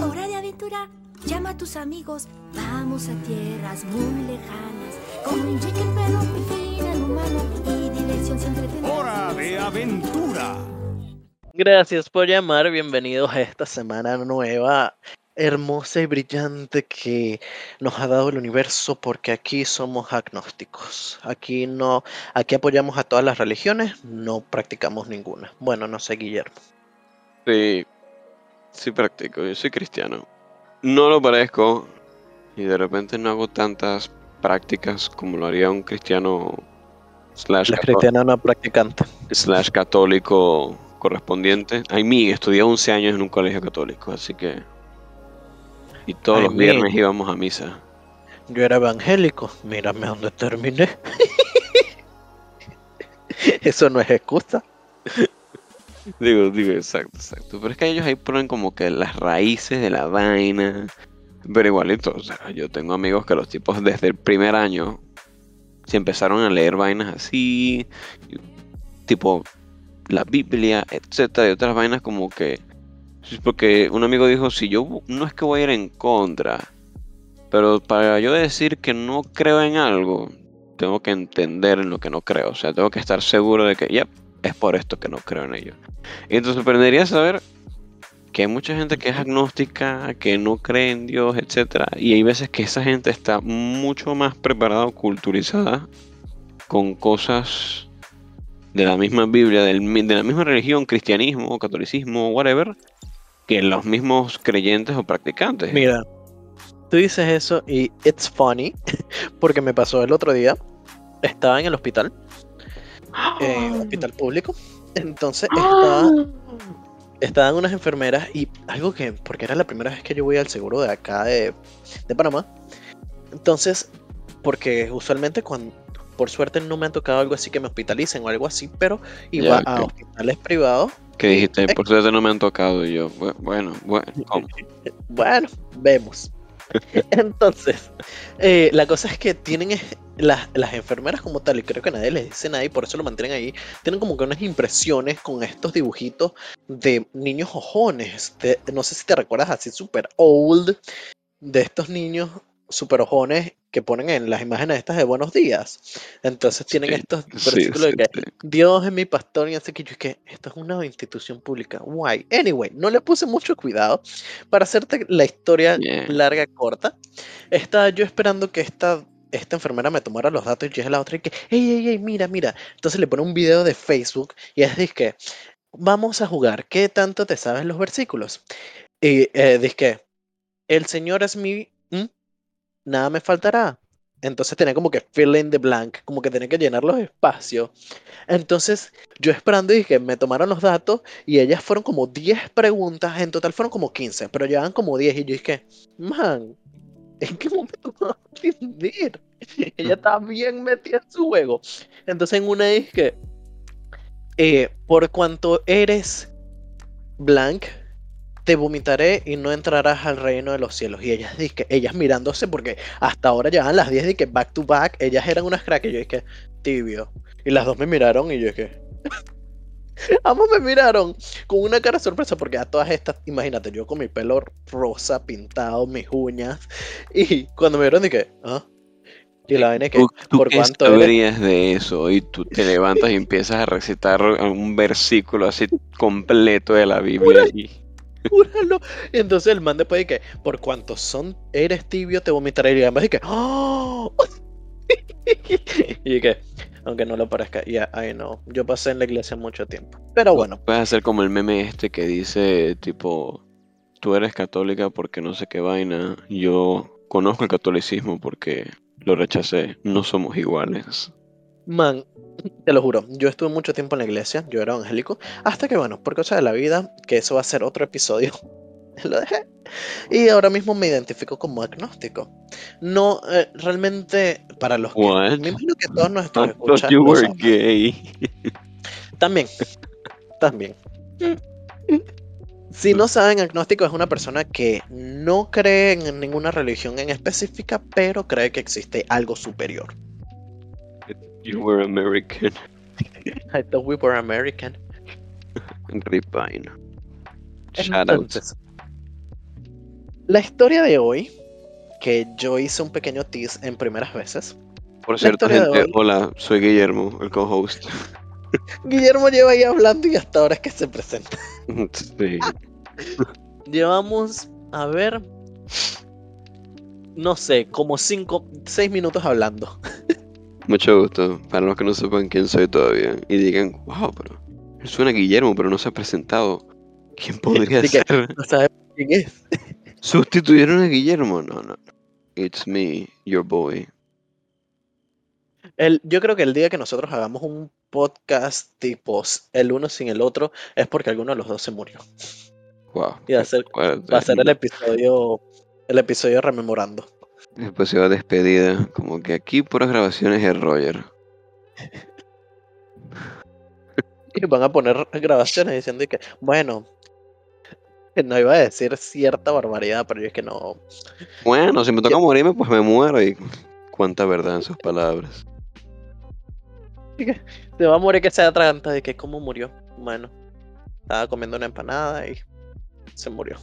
Hora de aventura. Llama a tus amigos. Vamos a tierras muy lejanas. Con un chicken pero final humano y diversión siempre tendrás. Hora de aventura. Gracias por llamar, bienvenidos a esta semana nueva, hermosa y brillante que nos ha dado el universo porque aquí somos agnósticos. Aquí no, aquí apoyamos a todas las religiones, no practicamos ninguna. Bueno, no sé, Guillermo. Sí, sí practico, yo soy cristiano. No lo parezco y de repente no hago tantas prácticas como lo haría un cristiano slash, La cristiana no practicante. slash católico correspondiente. Ay, mí, estudié 11 años en un colegio católico, así que... Y todos Ay, los viernes íbamos a misa. Yo era evangélico, mírame dónde terminé. Eso no es excusa. Digo, digo, exacto, exacto. Pero es que ellos ahí ponen como que las raíces de la vaina. Pero igualito, o sea, yo tengo amigos que los tipos desde el primer año se empezaron a leer vainas así, tipo la Biblia, etcétera, y otras vainas como que. Porque un amigo dijo: Si yo no es que voy a ir en contra, pero para yo decir que no creo en algo, tengo que entender en lo que no creo. O sea, tengo que estar seguro de que, ya, es por esto que no creo en ello. Y te sorprendería saber que hay mucha gente que es agnóstica, que no cree en Dios, etcétera, y hay veces que esa gente está mucho más preparada o culturizada con cosas de la misma Biblia, del de la misma religión, cristianismo, catolicismo, whatever, que los mismos creyentes o practicantes. Mira, tú dices eso y it's funny porque me pasó el otro día. Estaba en el hospital, en un hospital público. Entonces estaba, estaban unas enfermeras y algo que, porque era la primera vez que yo voy al seguro de acá de, de Panamá. Entonces, porque usualmente cuando, por suerte no me ha tocado algo así que me hospitalicen o algo así, pero iba Ya, a hospitales privados Que dijiste, por suerte no me han tocado, y yo, "Bu- bueno, bueno, ¿cómo? Bueno, vemos. Entonces, eh, la cosa es que tienen las enfermeras como tal, y creo que nadie les dice nada y por eso lo mantienen ahí, tienen como que unas impresiones con estos dibujitos de niños ojones. de- no sé si te recuerdas así, super old, de estos niños super ojones que ponen en las imágenes estas de buenos días. Entonces tienen Sí, estos Sí, versículos sí, de que. Dios es mi pastor y así que yo es que esto es una institución pública. Guay. Anyway, no le puse mucho cuidado. Para hacerte la historia Yeah. larga, corta, estaba yo esperando que esta, esta enfermera me tomara los datos y llega la otra y que, ey, ey, ey, mira, mira. Entonces le pone un video de Facebook y es que vamos a jugar. ¿Qué tanto te sabes los versículos? Y eh, dice que el Señor es mi... Nada me faltará. Entonces tenía como que fill in the blank, como que tenía que llenar los espacios. Entonces yo esperando y que me tomaron los datos y ellas fueron como 10 preguntas, en total fueron como 15, pero llevaban como 10 y yo dije, man, ¿en qué momento me va a entender? Ella estaba bien metida en su juego. Entonces en una que, eh, por cuanto eres blank, te vomitaré y no entrarás al reino de los cielos. Y ellas, dizque, ellas mirándose, porque hasta ahora llevan las 10 y que back to back, ellas eran unas crack. Y yo dije, tibio. Y las dos me miraron y yo dije, ambos me miraron con una cara de sorpresa, porque a todas estas, imagínate, yo con mi pelo rosa pintado, mis uñas. Y cuando me vieron, dije, ¿ah? Y la vaina es que, ¿Tú, tú ¿por qué cuánto eres? de eso? Y tú te levantas y empiezas a recitar un versículo así completo de la Biblia. Y, Júralo. Y entonces el man después de que, por cuanto son, eres tibio, te vomitaré. Y además de que, ¡Oh! y que, aunque no lo parezca, ya, ay no, yo pasé en la iglesia mucho tiempo. Pero bueno, puedes hacer como el meme este que dice, tipo, tú eres católica porque no sé qué vaina. Yo conozco el catolicismo porque lo rechacé. No somos iguales. man, te lo juro, yo estuve mucho tiempo en la iglesia, yo era evangélico, hasta que bueno, por cosas de la vida, que eso va a ser otro episodio, lo dejé. Y ahora mismo me identifico como agnóstico. No, eh, realmente, para los que... Me imagino que todos you were saben. gay. También. También. Si no saben, agnóstico es una persona que no cree en ninguna religión en específica, pero cree que existe algo superior. You were American. I thought we were American. Ripine. Entonces, La historia de hoy, que yo hice un pequeño tease en primeras veces. Por cierto, gente, hola, soy Guillermo, el co-host. Guillermo lleva ahí hablando y hasta ahora es que se presenta. Sí. Llevamos, a ver, no sé, como 5, 6 minutos hablando. Mucho gusto. Para los que no sepan quién soy todavía y digan, wow, pero él suena a Guillermo, pero no se ha presentado. ¿Quién podría que- ser? No sabes quién es. ¿Sustituyeron a Guillermo? No, no. It's me, your boy. El, yo creo que el día que nosotros hagamos un podcast tipo el uno sin el otro es porque alguno de los dos se murió. Wow. Y va a ser, va a ser el episodio, el episodio rememorando. Después se va despedida. Como que aquí puras grabaciones de Roger. Y van a poner grabaciones diciendo que, bueno, no iba a decir cierta barbaridad, pero yo es que no. Bueno, si me toca morirme, pues me muero. Y cuánta verdad en sus palabras. Se va a morir que sea atraganta de que cómo murió. Bueno, estaba comiendo una empanada y se murió.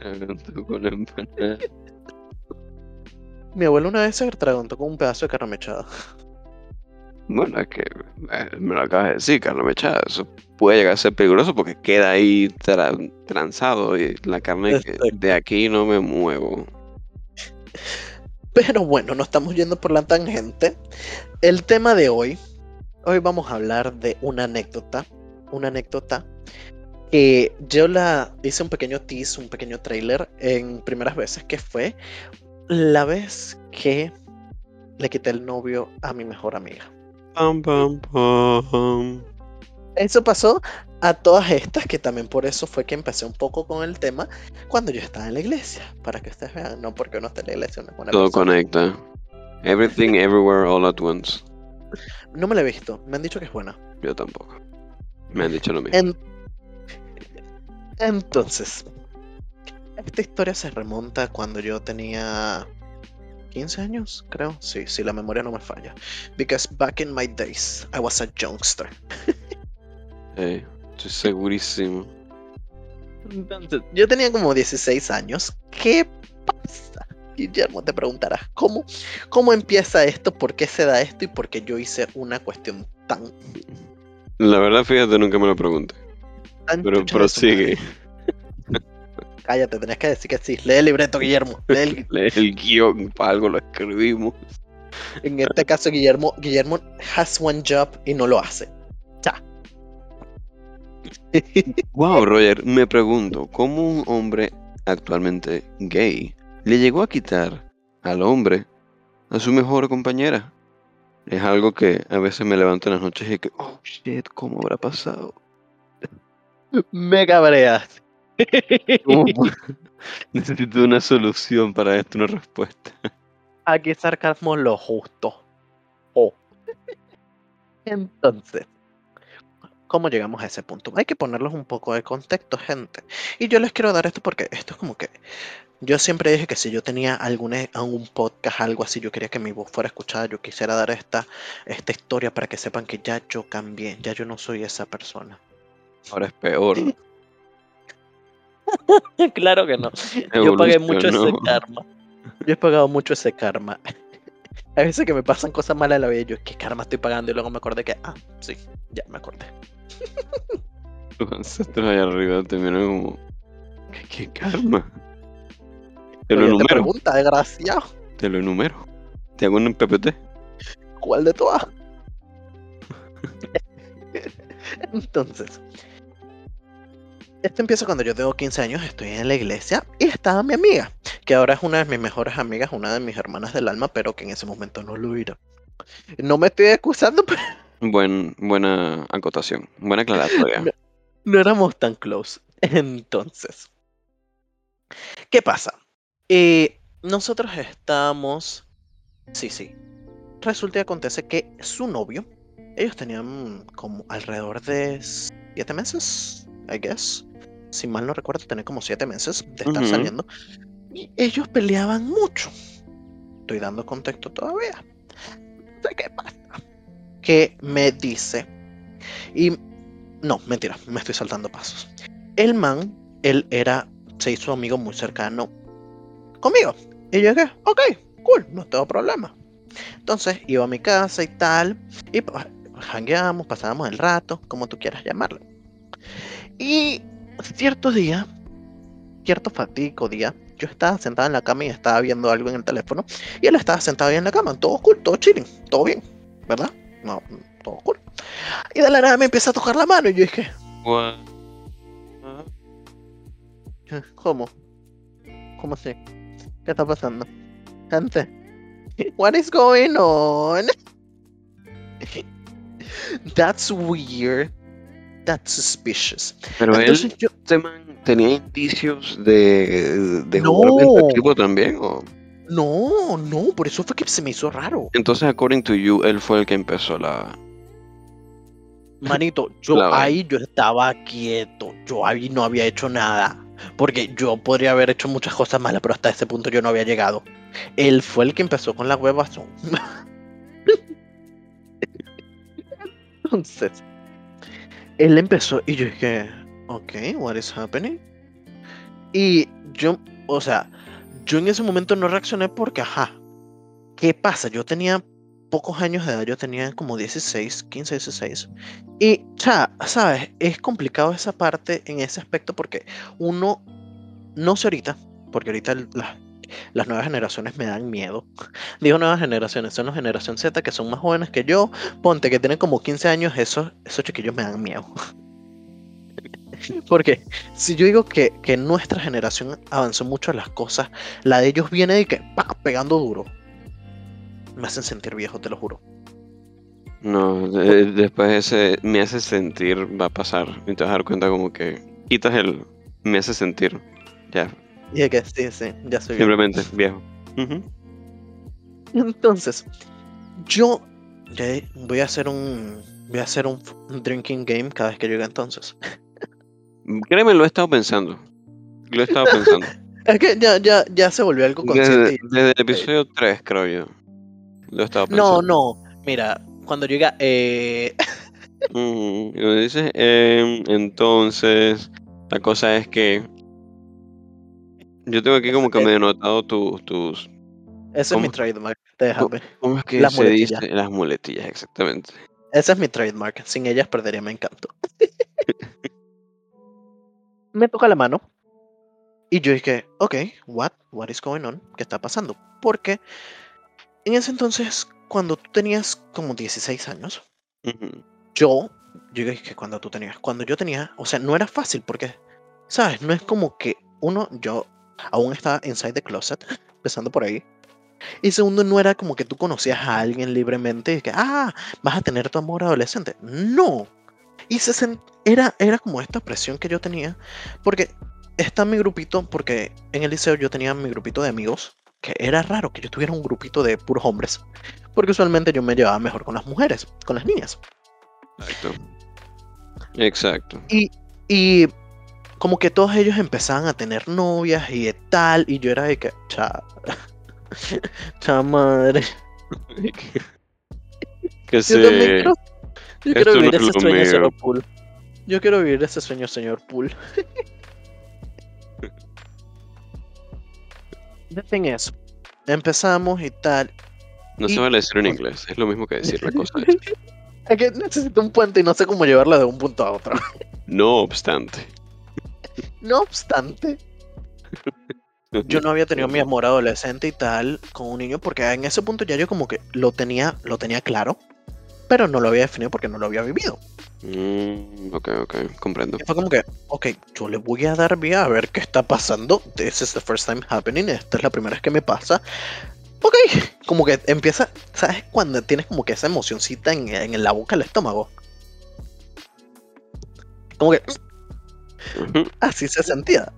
Con la empanada. Mi abuelo una vez se atragantó con un pedazo de carne mechada. Bueno, es que eh, me lo acabas de decir, carne mechada. Eso puede llegar a ser peligroso porque queda ahí tra- transado y la carne que de aquí no me muevo. Pero bueno, no estamos yendo por la tangente. El tema de hoy, hoy vamos a hablar de una anécdota, una anécdota que yo la hice un pequeño tease, un pequeño trailer en primeras veces, que fue la vez que le quité el novio a mi mejor amiga. Pam, pam, pam. Eso pasó a todas estas, que también por eso fue que empecé un poco con el tema cuando yo estaba en la iglesia, para que ustedes vean, no porque uno esté en la iglesia, uno es buena Todo persona. conecta. Everything, everywhere, all at once. No me la he visto, me han dicho que es buena. Yo tampoco. Me han dicho lo mismo. En- Entonces, esta historia se remonta cuando yo tenía 15 años, creo. Sí, si la memoria no me falla. Because back in my days, I was a youngster. Ey, estoy segurísimo. Entonces, yo tenía como 16 años. ¿Qué pasa? Guillermo, te preguntarás, ¿cómo, ¿cómo empieza esto? ¿Por qué se da esto? ¿Y por qué yo hice una cuestión tan, La verdad, fíjate, nunca me lo pregunté. Pero prosigue. Cállate, tenías que decir que sí. Lee el libreto, Guillermo. Lee el, Lee el guion, para algo lo escribimos. En este caso, Guillermo, Guillermo has one job y no lo hace. Ya. Wow, Roger, me pregunto, ¿cómo un hombre actualmente gay le llegó a quitar al hombre a su mejor compañera? Es algo que a veces me levanto en las noches y que, oh shit, ¿cómo habrá pasado? Me cabreas. ¿Cómo pu- Necesito una solución para esto, una respuesta. Aquí sarcasmo lo justo. Oh. Entonces, ¿cómo llegamos a ese punto? Hay que ponerles un poco de contexto, gente. Y yo les quiero dar esto porque esto es como que. Yo siempre dije que si yo tenía algún, algún podcast, algo así, yo quería que mi voz fuera escuchada, yo quisiera dar esta, esta historia para que sepan que ya yo cambié, ya yo no soy esa persona. Ahora es peor. claro que no. Yo pagué mucho ese karma. Yo he pagado mucho ese karma. Hay veces que me pasan cosas malas en la vida yo, ¿qué karma estoy pagando? Y luego me acordé que, ah, sí, ya me acordé. Los ancestros allá arriba te miran como, ¿qué, qué karma? Te lo Oye, te enumero, pregunta, desgraciado, te lo enumero. Te hago un PPT. ¿cuál de todas? Entonces, esto empieza cuando yo tengo 15 años, estoy en la iglesia y estaba mi amiga, que ahora es una de mis mejores amigas, una de mis hermanas del alma, pero que en ese momento no lo era. No me estoy excusando, pero Buen, buena acotación, buena aclaratoria. No. no éramos tan close. Entonces, ¿qué pasa? Eh, nosotros estamos. Sí, sí. Resulta y acontece que su novio, ellos tenían como alrededor de siete meses, I guess. Si mal no recuerdo, tener como siete meses de estar saliendo. Y ellos peleaban mucho. Estoy dando contexto todavía. Qué pasa. Que me dice. Y no, mentira, me estoy saltando pasos. El man, él era, se hizo amigo muy cercano conmigo. Y yo dije, ok, cool, no tengo problema. Entonces iba a mi casa y tal, y pues jangueamos, pasábamos el rato, como tú quieras llamarlo. Y cierto día, cierto fatídico día, yo estaba sentado en la cama y estaba viendo algo en el teléfono, y él estaba sentado ahí en la cama, todo cool, todo chilling, todo bien, ¿verdad? No, todo cool. Y de la nada me empieza a tocar la mano y yo dije, What? ¿cómo? ¿Cómo así? ¿Qué está pasando? Gente, what is going on? That's weird. That's suspicious. Pero Entonces él, yo, este man, tenía indicios de, de No. jugar también, ¿o? no, no, por eso fue que se me hizo raro. Entonces, according to you, él fue el que empezó la... Manito, yo La ahí yo estaba quieto, yo ahí no había hecho nada. Porque yo podría haber hecho muchas cosas malas, pero hasta ese punto yo no había llegado. Él fue el que empezó con la huevazón. Entonces, él empezó y yo dije, ok, what is happening? Y yo, o sea, yo en ese momento no reaccioné porque, ajá, ¿qué pasa? Yo tenía pocos años de edad, yo tenía como 16, 15, 16. Y, cha, sabes, es complicado esa parte en ese aspecto porque uno, no sé ahorita, porque ahorita las, las nuevas generaciones me dan miedo. Digo nuevas generaciones, son la generación Z que son más jóvenes que yo. Ponte que tienen como 15 años, esos, esos chiquillos me dan miedo. Porque si yo digo que, que nuestra generación avanzó mucho en las cosas, la de ellos viene de que pa, pegando duro. Me hacen sentir viejo, te lo juro. No, de- después ese me hace sentir va a pasar. Y te vas a dar cuenta como que quitas el me hace sentir. Ya, Y que sí, sí, ya soy viejo. simplemente viejo. Entonces, yo voy a hacer un voy a hacer un, drinking game cada vez que llegue entonces. Créeme, lo he estado pensando. Lo he estado pensando. Es que ya, ya, ya se volvió algo consciente. Desde, el episodio 3, creo yo. Lo he estado No, pensando. no. Mira, cuando llega, eh, me dices, em, entonces, la cosa es que yo tengo aquí como que Eh, medio notado tus, tus, ese es mi trademark. Déjame. ¿cómo es que Las se muletillas. dice? Las muletillas, exactamente. Ese es mi trademark. Sin ellas perdería mi encanto. Me toca la mano. Y yo dije, ok, what? What is going on? ¿Qué está pasando? Porque en ese entonces, cuando tú tenías como 16 años, Ujú, yo, yo dije cuando tú tenías, cuando yo tenía, o sea, no era fácil porque, ¿sabes? No es como que uno, yo aún estaba inside the closet, empezando por ahí. Y segundo, no era como que tú conocías a alguien libremente y que, ah, vas a tener tu amor adolescente. No. Y se era, era como esta presión que yo tenía, porque está mi grupito, porque en el liceo yo tenía mi grupito de amigos, que era raro que yo tuviera un grupito de puros hombres, porque usualmente yo me llevaba mejor con las mujeres, con las niñas. Exacto. Exacto. Y como que todos ellos empezaban a tener novias y de tal, y yo era de que, cha, cha madre. que Yo se... quiero, yo quiero vivir es ese sueño, mío. señor Pool. Yo quiero vivir ese sueño, señor Pool. The thing is, empezamos y tal. No se y- vale decir en inglés, es lo mismo que decir la cosa. Es que necesito un puente y no sé cómo llevarla de un punto a otro. No obstante. No obstante, yo no había tenido mi amor adolescente y tal con un niño porque en ese punto ya yo como que lo tenía, lo tenía claro, pero no lo había definido porque no lo había vivido. Mm, ok, ok, comprendo. Y fue como que, ok, yo le voy a dar vía a ver qué está pasando. This is the first time happening. Esta es la primera vez que me pasa. Ok, como que empieza, ¿sabes? Cuando tienes como que esa emocioncita en, en la boca, el estómago. Como que Así se sentía.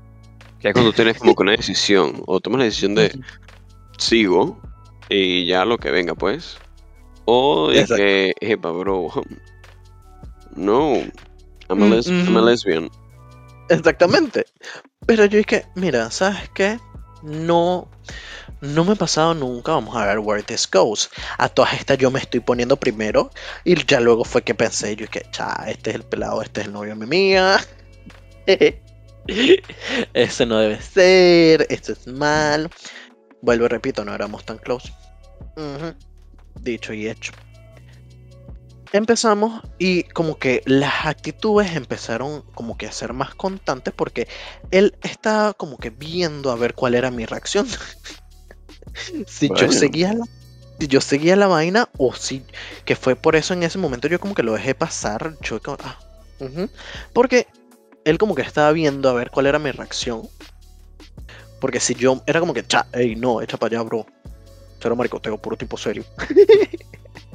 Que es cuando tienes como que una decisión, o tomas la decisión de sigo y ya lo que venga, pues. O de Exacto. que, epa, bro, no, I'm a, Mm, les- I'm a lesbian. Exactamente. Pero yo dije, mira, ¿sabes qué? No, no me ha pasado nunca. Vamos a ver where this goes. A todas estas yo me estoy poniendo primero. Y ya luego fue que pensé, yo que, cha, este es el pelado, este es el novio de mi mía. Ese no debe ser, esto es mal. Vuelvo y repito, no éramos tan close. Dicho y hecho. Empezamos y como que las actitudes empezaron como que a ser más constantes porque él estaba como que viendo a ver cuál era mi reacción. si yo seguía la, si yo seguía la vaina o si que fue por eso en ese momento yo como que lo dejé pasar, yo como, ah, porque él como que estaba viendo a ver cuál era mi reacción. Porque si yo era como que, cha, ey, no, echa para allá, bro. Cero maricoteo, puro tipo serio.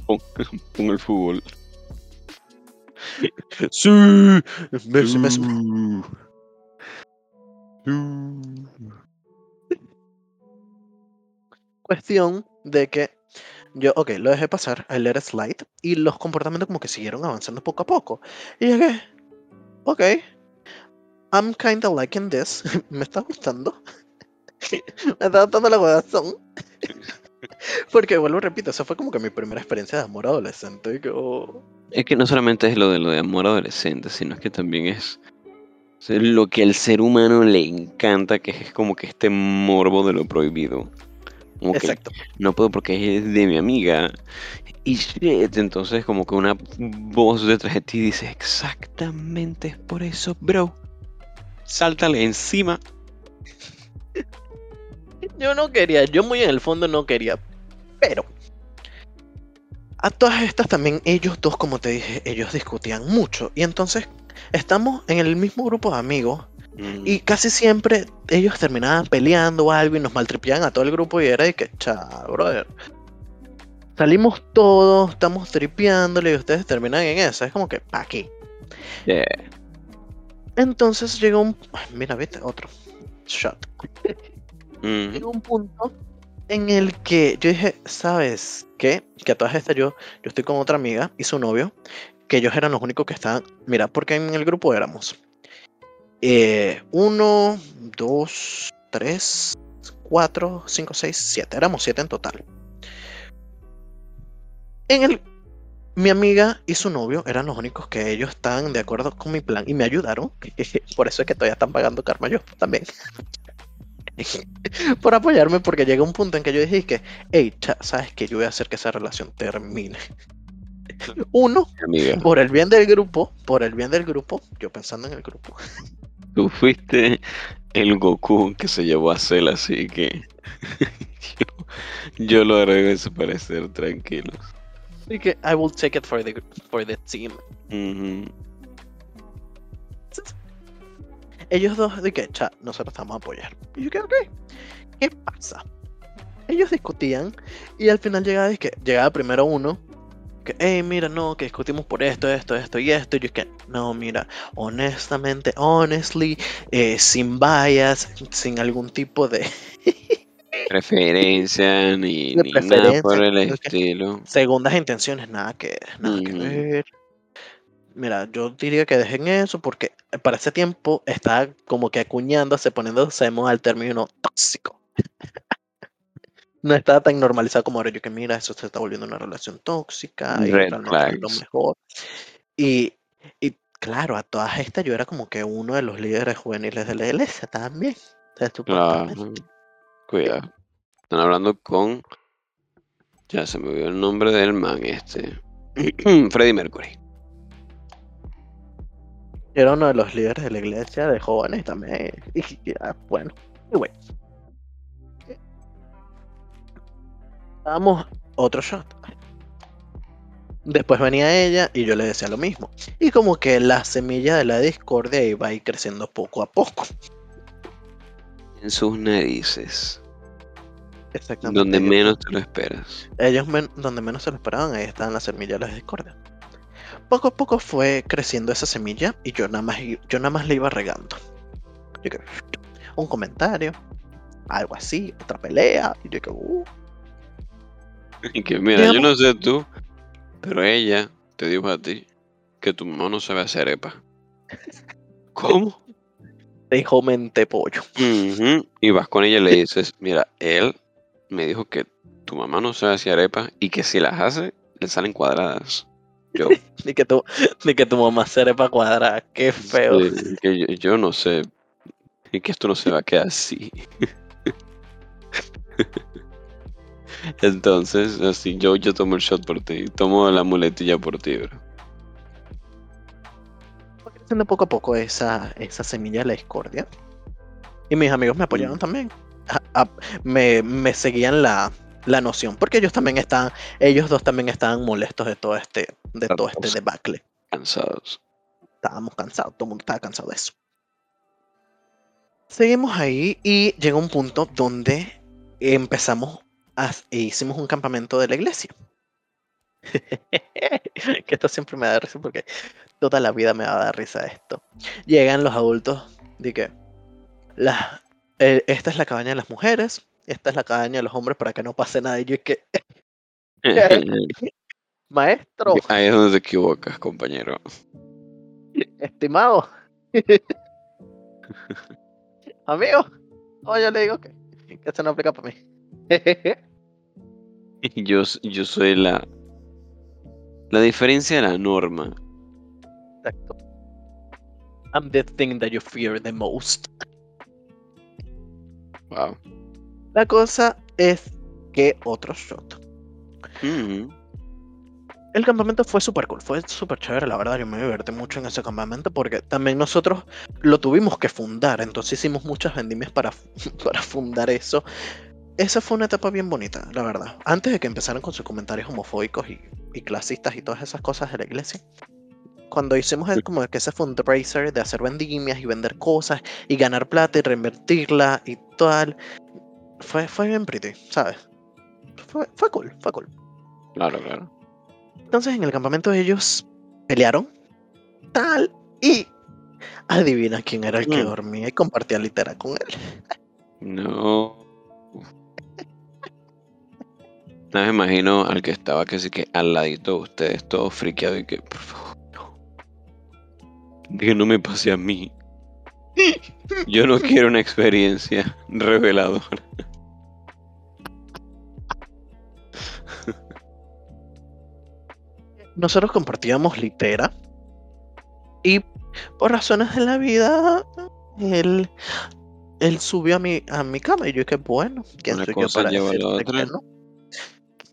Con el fútbol. Sí, Messi, Messi. Cuestión de que yo, ok, lo dejé pasar, el let it slide, y los comportamientos como que siguieron avanzando poco a poco. Y llegué, ok, I'm kinda liking this, me está gustando. me está gustando la corazón. Porque vuelvo, repito, esa fue como que mi primera experiencia de amor adolescente. que, oh, Es que no solamente es lo de lo de amor adolescente, sino es que también es lo que al ser humano le encanta, que es como que este morbo de lo prohibido. Como que Exacto. no puedo porque es de mi amiga. Y shit, entonces como que una voz detrás de ti dice, exactamente es por eso, bro. Sáltale encima. Yo no quería, yo muy en el fondo no quería. Pero a todas estas también ellos dos, como te dije, ellos discutían mucho. Y entonces estamos en el mismo grupo de amigos Mm, y casi siempre ellos terminaban peleando o algo y nos maltripeaban a todo el grupo y era de que, cha, brother. Salimos todos, estamos tripeándole y ustedes terminan en esa. Es como que, ¿pa' qué? yeah. Entonces llegó un... Mira, viste, otro shot. Mm, llegó un punto en el que yo dije, ¿sabes qué? Que a todas estas yo, yo estoy con otra amiga y su novio, que ellos eran los únicos que estaban, mira, porque en el grupo éramos eh, uno, dos, tres, cuatro, cinco, seis, siete, éramos siete en total. En el, mi amiga y su novio eran los únicos que ellos estaban de acuerdo con mi plan y me ayudaron. Por eso es que todavía están pagando karma yo también por apoyarme porque llega un punto en que yo dije que, hey, sabes que yo voy a hacer que esa relación termine. Uno, amiga, por el bien del grupo, por el bien del grupo, yo pensando en el grupo. tú fuiste el Goku que se llevó a Cell, así que yo, yo lo haré desaparecer, tranquilos. Así que I will take it for the, for the team. Ellos dos, de que, cha, nosotros estamos a apoyar. Y yo que, ok, ¿qué pasa? Ellos discutían y al final llegaba, que, llegaba primero uno que, hey, mira, no, que discutimos por esto, esto, esto y esto. Y yo que, no, mira, honestamente, honestly, eh, sin bias, sin algún tipo de Preferencia ni, nada por el estilo. segundas intenciones, nada que, nada que ver. Mira, yo diría que dejen eso porque para ese tiempo estaba como que acuñándose, poniéndose al término tóxico. no estaba tan normalizado como ahora. Yo que mira, eso se está volviendo una relación tóxica y Red lo mejor. Y, y claro, a todas estas yo era como que uno de los líderes juveniles de la iglesia también. O sea. Cuidado. Están hablando con. Ya se me olvidó el nombre del man este. Freddie Mercury. Era uno de los líderes de la iglesia de jóvenes también. Y, y, ah, bueno, anyway. Damos otro shot. Después venía ella y yo le decía lo mismo. Y como que la semilla de la discordia iba a ir creciendo poco a poco. En sus narices. Exactamente. Donde ellos- menos te lo esperas. Ellos men- donde menos se lo esperaban, ahí estaban las semillas de la discordia. Poco a poco fue creciendo esa semilla y yo nada más, yo nada más le iba regando. Yo que, un comentario, algo así, otra pelea. Y yo que, uh, Y que mira, yo no sé tú, pero ella te dijo a ti que tu mamá no sabe hacer arepa. ¿Cómo? Dijo mente pollo. Ujú, Y vas con ella y le dices, mira, él me dijo que tu mamá no sabe hacer arepas y que si las hace, le salen cuadradas. Yo, Ni que tu, ni que tu mamá sepa cuadrada. Qué feo. sí, que yo, yo no sé, Y que esto no se va a quedar así. Entonces, así, yo, yo tomo el shot por ti. Tomo la muletilla por ti, bro. Fue creciendo poco a poco esa, esa semilla de la discordia. Y mis amigos me apoyaron Mm. también. A- a- me, me seguían la, la noción. Porque ellos también estaban, ellos dos también estaban molestos de todo este, de todo este debacle. Cansados. Estábamos cansados, todo el mundo estaba cansado de eso. Seguimos ahí y llega un punto donde empezamos a, e hicimos un campamento de la iglesia. que esto siempre me da risa porque toda la vida me va a dar risa esto. Llegan los adultos de que la, eh, esta es la cabaña de las mujeres, esta es la cabaña de los hombres para que no pase nada. Y yo es que, maestro, Ahí es donde te equivocas, compañero. estimado, amigo, o yo le digo que, que esto no aplica para mí. Yo, yo soy la. La diferencia de la norma. Exacto. I'm the thing that you fear the most. Wow. La cosa es que otro shot. Mm. El campamento fue súper cool, fue súper chévere, la verdad. Yo me divertí mucho en ese campamento porque también nosotros lo tuvimos que fundar, entonces hicimos muchas vendimias para, para fundar eso. Esa fue una etapa bien bonita, la verdad. Antes de que empezaran con sus comentarios homofóbicos y, y clasistas y todas esas cosas de la iglesia. Cuando hicimos el, como que ese fundraiser de hacer vendimias y vender cosas y ganar plata y reinvertirla y tal, fue, fue bien pretty, ¿sabes? Fue, fue cool, fue cool. Claro, claro. Entonces en el campamento ellos pelearon, tal, y adivina quién era el que Mm. dormía y compartía litera con él. No. No me imagino al que estaba que sí que al ladito de ustedes, todo friqueado y que, por favor, no. Que no me pase a mí. Yo no quiero una experiencia reveladora. Nosotros compartíamos litera y por razones de la vida él, él subió a mi, a mi cama y yo que bueno, ¿quién Una soy yo cosa para lleva a la que no?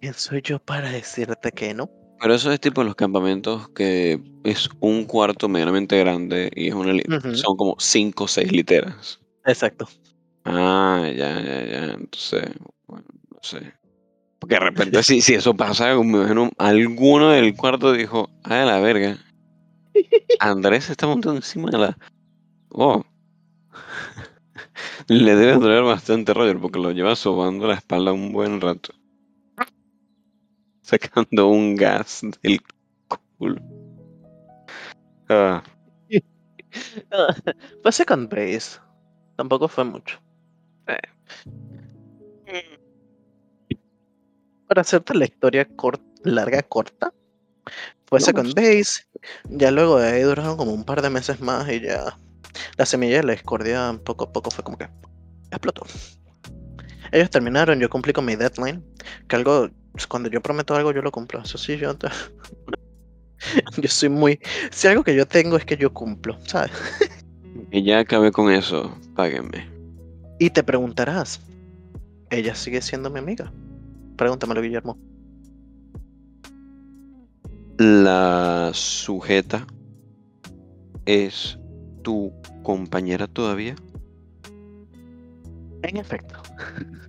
¿Quién soy yo para decirte que no? Pero eso es tipo los campamentos que es un cuarto medianamente grande y es una Ujú. son como cinco o seis literas. Exacto. Ah, ya, ya, ya. Entonces, bueno, no sé. Porque de repente, si, si eso pasa, me imagino, alguno del cuarto dijo, ah, la verga. Andrés se está montando encima de la. Oh. Le debe doler bastante Roger porque lo lleva sobando la espalda un buen rato. Sacando un gas del culo. Ah, Fue second base. Tampoco fue mucho. Para hacerte la historia larga, corta, fue No, second base. Ya luego de ahí duraron como un par de meses más y ya la semilla de la discordia poco a poco fue como que explotó. Ellos terminaron, yo cumplí con mi deadline. Que algo, cuando yo prometo algo, yo lo cumplo. Eso sí, yo. yo soy muy. Si algo que yo tengo es que yo cumplo, ¿sabes? y ya acabé con eso. Páguenme. Y te preguntarás, ¿ella sigue siendo mi amiga? Pregúntamelo, Guillermo. La sujeta es tu compañera todavía. En efecto.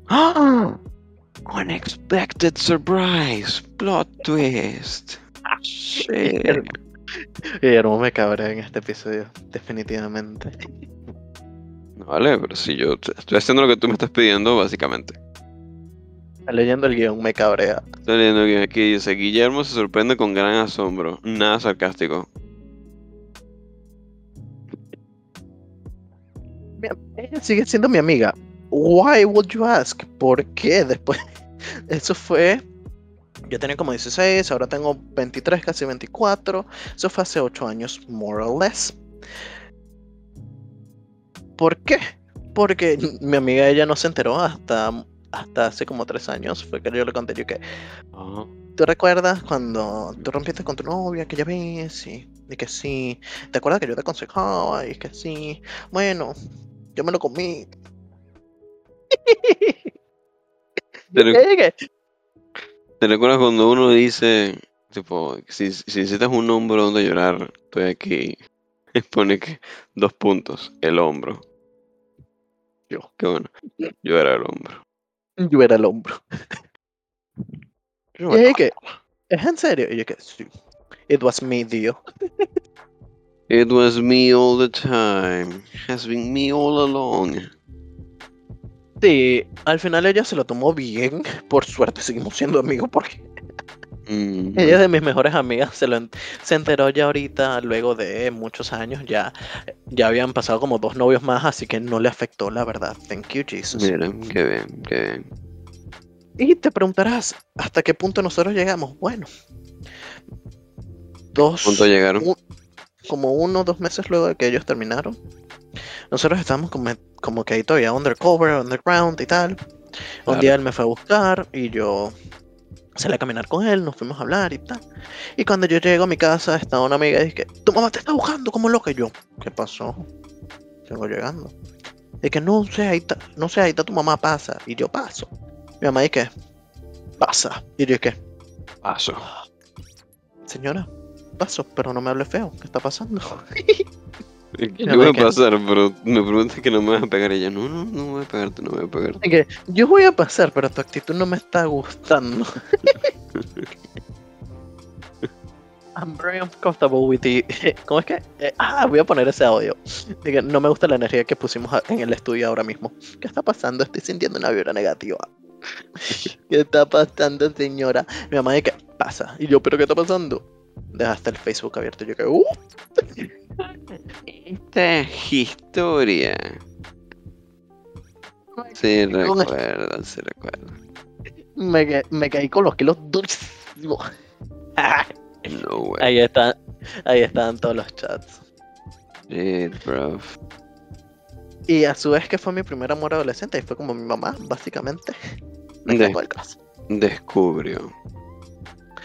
¡Ah! Unexpected surprise, plot twist. Shit. Guillermo me cabrea en este episodio, definitivamente. No, vale, pero si yo estoy haciendo lo que tú me estás pidiendo, básicamente. Leyendo el guion me cabrea. Estoy leyendo que aquí dice, Guillermo se sorprende con gran asombro. Nada sarcástico. Ella sigue siendo mi amiga. Why would you ask? ¿Por qué? Después. Eso fue. Yo tenía como 16, ahora tengo 23, casi 24. Eso fue hace 8 años, more or less. ¿Por qué? Porque mi amiga ella no se enteró hasta, hasta hace como 3 años. Fue que yo le conté yo que. Ah, ¿Tú recuerdas cuando tú rompiste con tu novia aquella vez? Y, y que sí. ¿Te acuerdas que yo te aconsejaba? Y que sí. Bueno, yo me lo comí. ¿Te, recuerdas cuando uno dice, tipo, si, si necesitas un hombro donde llorar, estoy aquí? Y pone que dos puntos, el hombro. Yo. Qué bueno. Yo era el hombro. Yo era el hombro. Yo Y que, ¿es en serio? Y yo que, sí. It was me, tío. It was me all the time. Has been me all along. Sí, al final ella se lo tomó bien. Por suerte seguimos siendo amigos porque Mm, ella es de mis mejores amigas. Se, lo en- se enteró ya ahorita, luego de muchos años. Ya, ya habían pasado como dos novios más, así que no le afectó, la verdad. Thank you, Jesus. Mira, qué bien, qué bien. Y te preguntarás, ¿hasta qué punto nosotros llegamos? Bueno, dos, ¿Cuánto llegaron? un- como uno o dos meses luego de que ellos terminaron. Nosotros estábamos como, como que ahí todavía undercover, underground y tal. Un día él me fue a buscar y yo salí a caminar con él, nos fuimos a hablar y tal. Y cuando yo llego a mi casa, estaba una amiga y dice, tu mamá te está buscando como loca. Y yo, ¿qué pasó? Vengo llegando. Y que no sé, ahí está, no sé, ahí está tu mamá, pasa. Y yo paso. Mi mamá dice, pasa. Y yo que, Paso. señora, paso, pero no me hable feo. ¿Qué está pasando? Yo mamá voy a pasar, pero me preguntas que no me vas a pegar. Ella, no, no, no voy a pegarte, no voy a pegarte. Y que, yo voy a pasar, pero tu actitud no me está gustando. I'm very uncomfortable with the... ¿Cómo es que? Eh, ah, voy a poner ese audio. Diga, no me gusta la energía que pusimos en el estudio ahora mismo. ¿Qué está pasando? Estoy sintiendo una vibra negativa. ¿Qué está pasando, señora? Mi mamá dice, pasa. Y yo, ¿pero qué está pasando? Dejaste el Facebook abierto. Y yo que, uh, Esta historia. Sí, recuerdo, sí, recuerdo. me, me caí con los kilos durísimos. No way. Ahí están, ahí están todos los chats. Shit, bro. Y a su vez que fue mi primer amor adolescente y fue como mi mamá, básicamente. Me De- cagó el caso. Descubrió.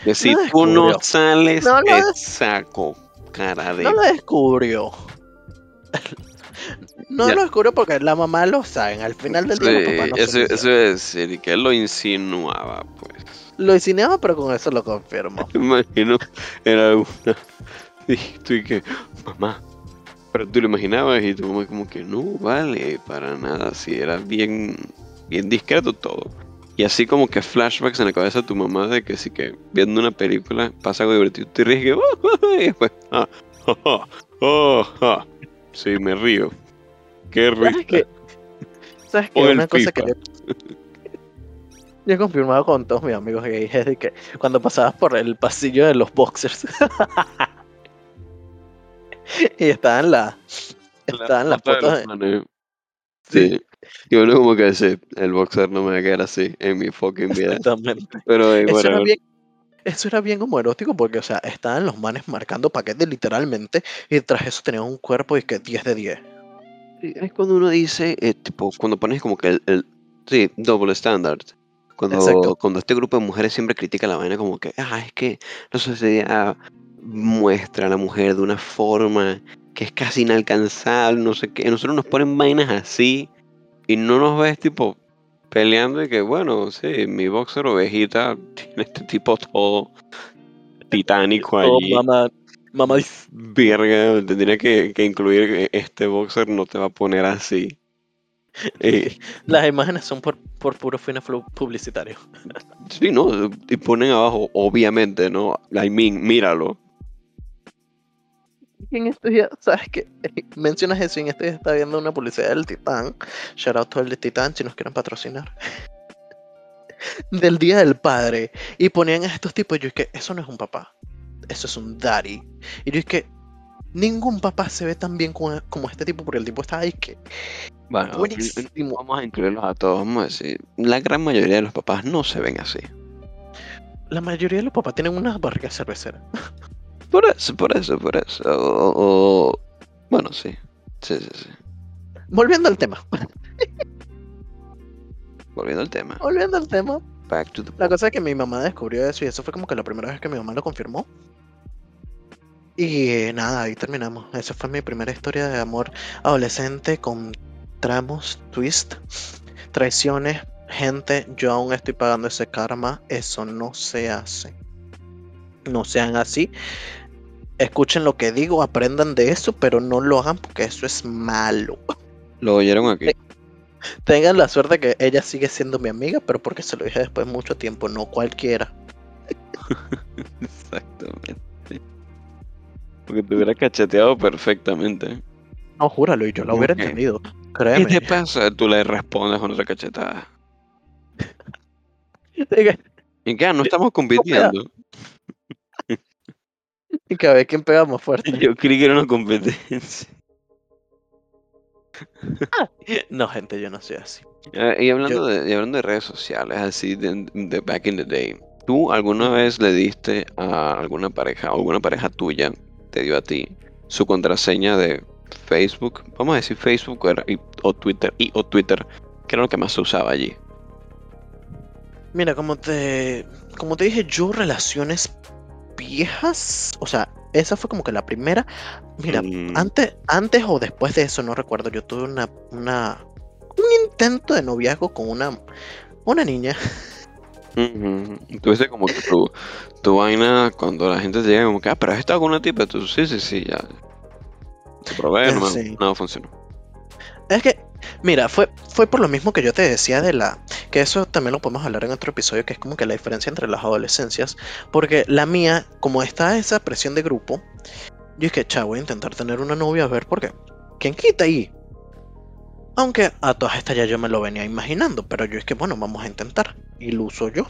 Que si No tú no sales, No, no te des- saco. Cara de. No lo descubrió. No Ya. lo descubrió porque la mamá lo sabe. Al final del día los papás no Sí, eso, eso es decir, que él lo insinuaba, pues. Lo insinuaba, pero con eso lo confirmo. Me imagino, era alguna. Y tú y que, mamá. Pero tú lo imaginabas y tu mamá como que no vale para nada. Si era bien, bien discreto todo. Y así como que flashbacks en la cabeza de tu mamá de que sí que viendo una película pasa algo divertido, te ríes y que, "Oh", y después, ah, oh, oh, oh, ah". sí, me río. Qué ¿Sabes risa. qué? ¿Sabes qué? Una cosa que yo, yo he confirmado con todos mis amigos gays es de que cuando pasabas por el pasillo de los boxers y estaban la estaban las de fotos de-. Sí. Y uno como que dice, el boxer no me va a quedar así en mi fucking vida. exactamente Pero eh, Eso era whatever. bien, eso era bien homoerótico porque, o sea, estaban los manes marcando paquetes literalmente y tras eso tenían un cuerpo y que 10 de 10. Sí, Es cuando uno dice, eh, tipo, cuando pones como que el, el- sí, double standard. Cuando, Exacto. cuando este grupo de mujeres siempre critica la vaina como que, ah, es que la sociedad muestra a la mujer de una forma que es casi inalcanzable, no sé qué. Nosotros nos ponen vainas así y no nos ves, tipo, peleando y que, bueno, sí, mi boxer ovejita tiene este tipo todo titánico Oh, allí. mamá, mamá dice, Verga, tendría que, que incluir que este boxer no te va a poner así. Eh, las imágenes son por, por puro fines flu- publicitarios. sí, ¿no? Y ponen abajo, obviamente, ¿no? I mean, míralo. En estos días, ¿sabes qué? Mencionas eso y en estos días estaba viendo una publicidad del Titán. Shout out todo el Titán si nos quieren patrocinar. del Día del Padre. Y ponían a estos tipos. y Yo es que eso no es un papá. Eso es un daddy. Y yo es que ningún papá se ve tan bien como, como este tipo. Porque el tipo está ahí que. Bueno, Buenísimo. vamos a incluirlos a todos. Vamos a decir, la gran mayoría de los papás no se ven así. La mayoría de los papás tienen una barriga cervecera. Por eso, por eso, por eso. O, o- bueno, sí. Sí, sí, sí. Volviendo al tema. Volviendo al tema. Volviendo al tema. Back to the La cosa es que mi mamá descubrió eso y eso fue como que la primera vez que mi mamá lo confirmó. Y eh, nada, ahí terminamos. Esa fue mi primera historia de amor adolescente con tramos, twist, traiciones, gente, yo aún estoy pagando ese karma, eso no se hace. No sean así. Escuchen lo que digo, aprendan de eso, pero no lo hagan porque eso es malo. Lo oyeron aquí. Tengan la suerte que ella sigue siendo mi amiga, pero porque se lo dije después de mucho tiempo, no cualquiera. Exactamente. Porque te hubiera cacheteado perfectamente. No, júralo, y yo lo hubiera Ok. entendido. ¿Qué te pasa? Tú le respondes con otra cachetada. ¿Y qué? No estamos compitiendo. Y que a ver quién pega más fuerte. Yo creí que era una competencia. No, gente, yo no soy así. Eh, y, hablando de, y hablando de redes sociales, así de, de back in the day, ¿tú alguna vez le diste a alguna pareja o alguna pareja tuya, te dio a ti, su contraseña de Facebook? Vamos a decir Facebook o, era- y- o Twitter, y, o Twitter, que era lo que más se usaba allí. Mira, como te, como te dije, yo relaciones viejas, o sea, esa fue como que la primera. Mira, Mm, antes, antes o después de eso, no recuerdo, yo tuve una, una, un intento de noviazgo con una, una niña. Tuviste como que tu, tu vaina cuando la gente te llega como que, ah, pero has estado con una tipa, tú sí, sí, sí, ya. Te probé, Eh, no, sí. no funcionó. Es que, mira, fue, fue por lo mismo que yo te decía de la, que eso también lo podemos hablar en otro episodio, que es como que la diferencia entre las adolescencias, porque la mía, como está esa presión de grupo, yo es que, chao, voy a intentar tener una novia a ver por qué. ¿Quién quita ahí? Aunque a todas estas ya yo me lo venía imaginando, pero yo es que, bueno, vamos a intentar. Y lo uso yo.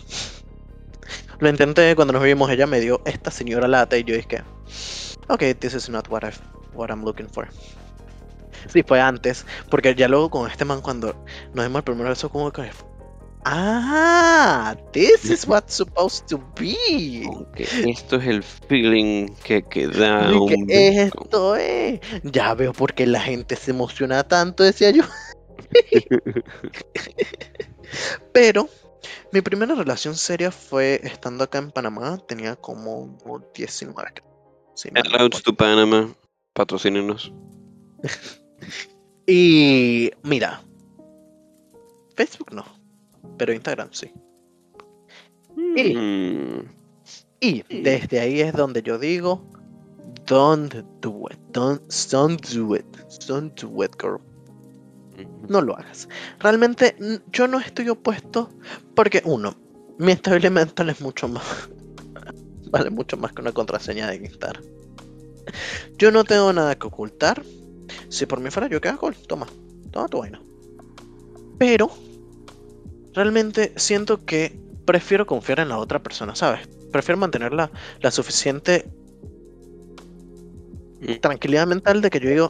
Lo intenté cuando nos vimos, ella me dio esta señora lata y yo dije, ok, this is not what, I've, what I'm looking for. Sí, fue antes, porque ya luego con este man cuando nos dimos el primer beso como que... Ah, this is what's supposed to be. Aunque esto es el feeling que, que da Y que esto es. Ya veo por qué la gente se emociona tanto, decía yo. Pero mi primera relación seria fue estando acá en Panamá, tenía como 19. creo. Sí, Shoutouts to Panama, patrocínenos. Y mira, Facebook no, pero Instagram sí. Y, Mm, y desde ahí es donde yo digo, don't do it, don't, don't do it, don't do it, girl. No lo hagas. Realmente yo no estoy opuesto porque uno, mi estabilidad mental es mucho más, vale mucho más que una contraseña de Instagram. Yo no tengo nada que ocultar. Si por mí fuera yo, ¿qué hago? Toma, toma tu vaina. Pero realmente siento que prefiero confiar en la otra persona, ¿sabes? Prefiero mantener la, la suficiente tranquilidad mental de que yo digo,